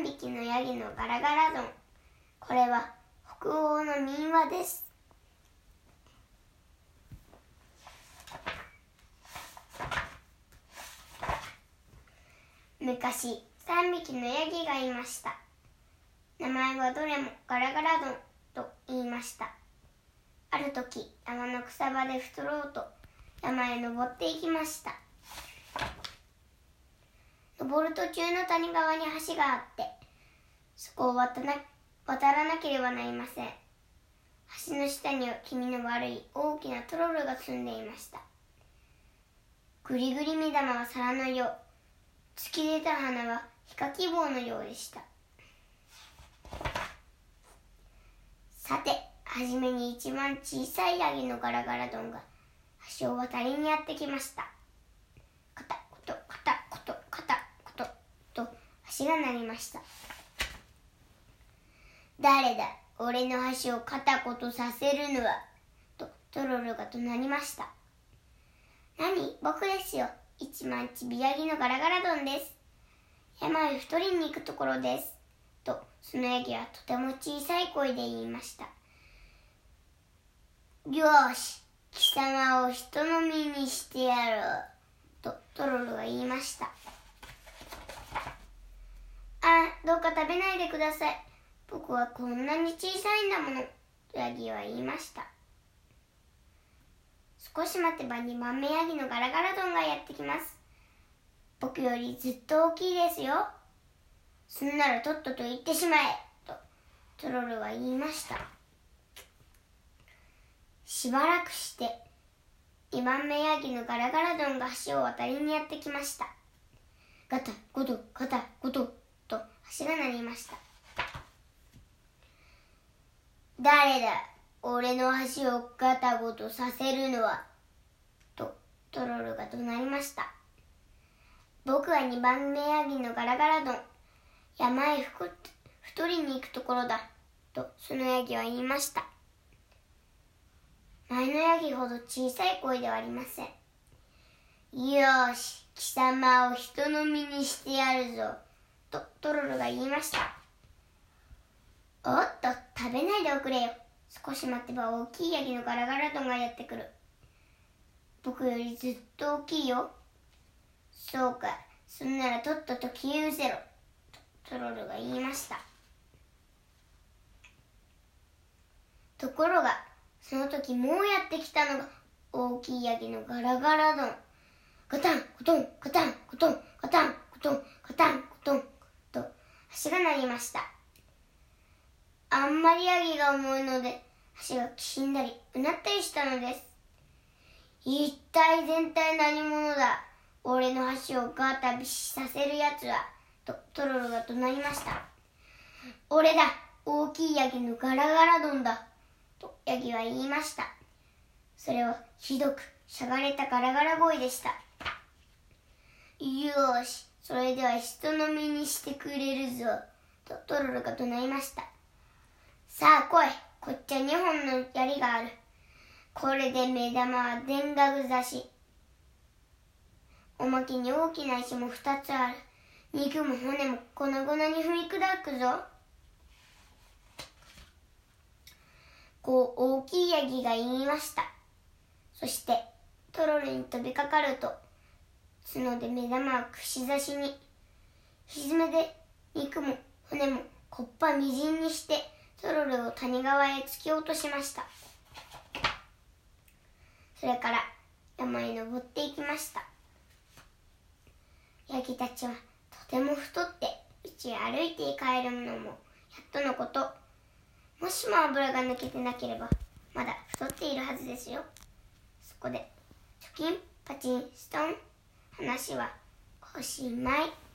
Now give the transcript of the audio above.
3匹のヤギのガラガラ丼。これは北欧の民話です。昔3匹のヤギがいました。名前はどれもガラガラ丼と言いました。ある時山の草場で太ろうと山へ登っていきました。登る途中の谷川に橋があってそこを渡な渡らなければなりません。橋の下には気味の悪い大きなトロルが住んでいました。ぐりぐり目玉は皿のよう。突き出た花はヒカキ棒のようでした。さてはじめに一番小さいヤギのガラガラ丼が橋を渡りにやってきました片言片言片言と橋が鳴りました。誰だ俺の橋を片言させるのはとトロロが怒鳴りました。何僕ですよ。一万ちびやぎのガラガラ丼です。山へ太りに行くところです。とそのヤギはとても小さい声で言いました。よし貴様を人の身にしてやろうとトロロが言いました食べないでください。僕はこんなに小さいんだもの。ヤギは言いました。少し待てば2番目ヤギのガラガラ丼がやってきます。僕よりずっと大きいですよ。そんならとっとと行ってしまえ。とトロルは言いました。しばらくして2番目ヤギのガラガラ丼が橋を渡りにやってきました。ガタゴトガタゴト。と橋が鳴りました。誰だ俺の橋をガタゴトさせるのはとトロルが怒鳴りました。僕は2番目ヤギのガラガラ丼山へ太りに行くところだとそのヤギは言いました。前のヤギほど小さい声ではありません。よし貴様を人の身にしてやるぞ。とトロルが言いました。おっと食べないでおくれよ。少し待てば大きいヤギのガラガラ丼がやってくる。僕よりずっと大きいよ。そうか。そんならとっとと消え失せろ。とトロルが言いました。ところがその時もうやってきたのが大きいヤギのガラガラ丼。ガタンコトンガタンコトンガタンコトンガタンコトンと橋が鳴りました。あんまりヤギが重いので橋がきしんだりうなったりしたのです。一体全体何者だ俺の橋をガタビシさせるやつはとトロロが怒鳴りました。俺だ大きいヤギのガラガラ丼だとヤギは言いました。それはひどくしゃがれたガラガラ声でした。よしそれでは人の身にしてくれるぞ。とトロロが怒鳴りました。さあ来い。こっちは2本の槍がある。これで目玉は田楽刺し。おまけに大きな石も2つある。肉も骨も粉々に踏み砕くぞ。こう大きいヤギが言いました。そしてトロルに飛びかかると角で目玉は串刺しに。蹄で肉も骨もこっぱみじんにしてトロルを谷川へ突き落としました。それから山へ登っていきました。ヤギたちはとても太って家へ歩いて帰るのもやっとのこと。もしも油が抜けてなければまだ太っているはずですよ。そこでチョキンパチンストン話はおしまい。